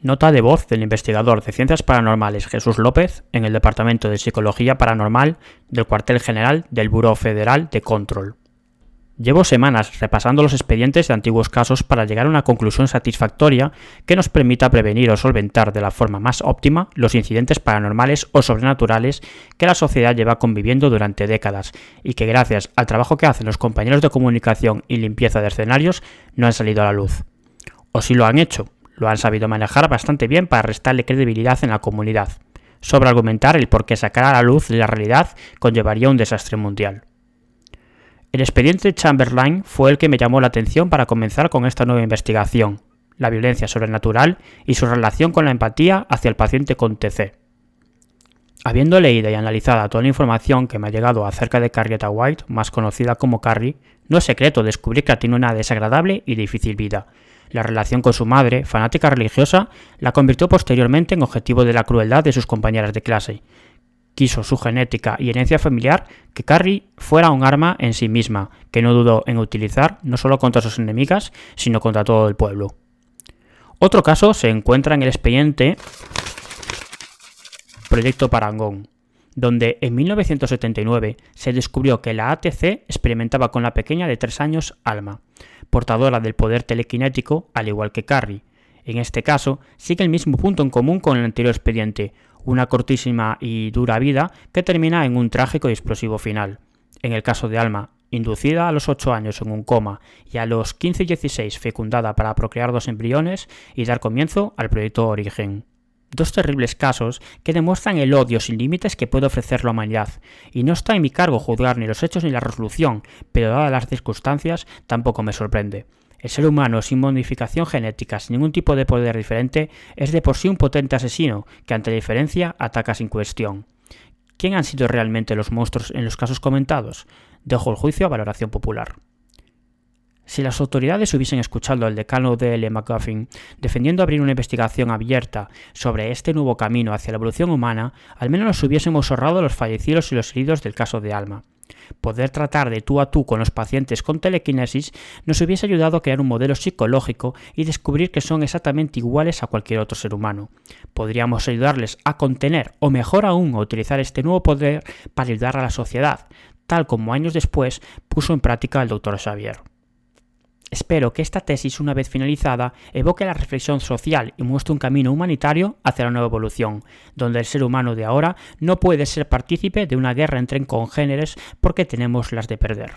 Nota de voz del investigador de Ciencias Paranormales Jesús López en el Departamento de Psicología Paranormal del Cuartel General del Buró Federal de Control. Llevo semanas repasando los expedientes de antiguos casos para llegar a una conclusión satisfactoria que nos permita prevenir o solventar de la forma más óptima los incidentes paranormales o sobrenaturales que la sociedad lleva conviviendo durante décadas y que gracias al trabajo que hacen los compañeros de comunicación y limpieza de escenarios no han salido a la luz. O si lo han hecho, lo han sabido manejar bastante bien para restarle credibilidad en la comunidad, sobre argumentar el por qué sacar a la luz la realidad conllevaría un desastre mundial. El expediente Chamberlain fue el que me llamó la atención para comenzar con esta nueva investigación, la violencia sobrenatural y su relación con la empatía hacia el paciente con TC. Habiendo leído y analizado toda la información que me ha llegado acerca de Carrieta White, más conocida como Carrie, no es secreto descubrir que tiene una desagradable y difícil vida, la relación con su madre, fanática religiosa, la convirtió posteriormente en objetivo de la crueldad de sus compañeras de clase. Quiso su genética y herencia familiar que Carrie fuera un arma en sí misma, que no dudó en utilizar no solo contra sus enemigas, sino contra todo el pueblo. Otro caso se encuentra en el expediente Proyecto Parangón, donde en 1979 se descubrió que la ATC experimentaba con la pequeña de 3 años Alma, portadora del poder telequinético al igual que Carrie. En este caso, sigue el mismo punto en común con el anterior expediente, una cortísima y dura vida que termina en un trágico y explosivo final. En el caso de Alma, inducida a los 8 años en un coma y a los 15 y 16 fecundada para procrear dos embriones y dar comienzo al proyecto Origen. Dos terribles casos que demuestran el odio sin límites que puede ofrecer la humanidad, y no está en mi cargo juzgar ni los hechos ni la resolución, pero dadas las circunstancias tampoco me sorprende. El ser humano sin modificación genética, sin ningún tipo de poder diferente, es de por sí un potente asesino que ante la diferencia ataca sin cuestión. ¿Quién han sido realmente los monstruos en los casos comentados? Dejo el juicio a valoración popular. Si las autoridades hubiesen escuchado al decano de L. McGuffin defendiendo abrir una investigación abierta sobre este nuevo camino hacia la evolución humana, al menos nos hubiésemos ahorrado los fallecidos y los heridos del caso de Alma. Poder tratar de tú a tú con los pacientes con telequinesis nos hubiese ayudado a crear un modelo psicológico y descubrir que son exactamente iguales a cualquier otro ser humano. Podríamos ayudarles a contener o mejor aún a utilizar este nuevo poder para ayudar a la sociedad, tal como años después puso en práctica el Dr. Xavier. Espero que esta tesis, una vez finalizada, evoque la reflexión social y muestre un camino humanitario hacia la nueva evolución, donde el ser humano de ahora no puede ser partícipe de una guerra entre congéneres porque tenemos las de perder.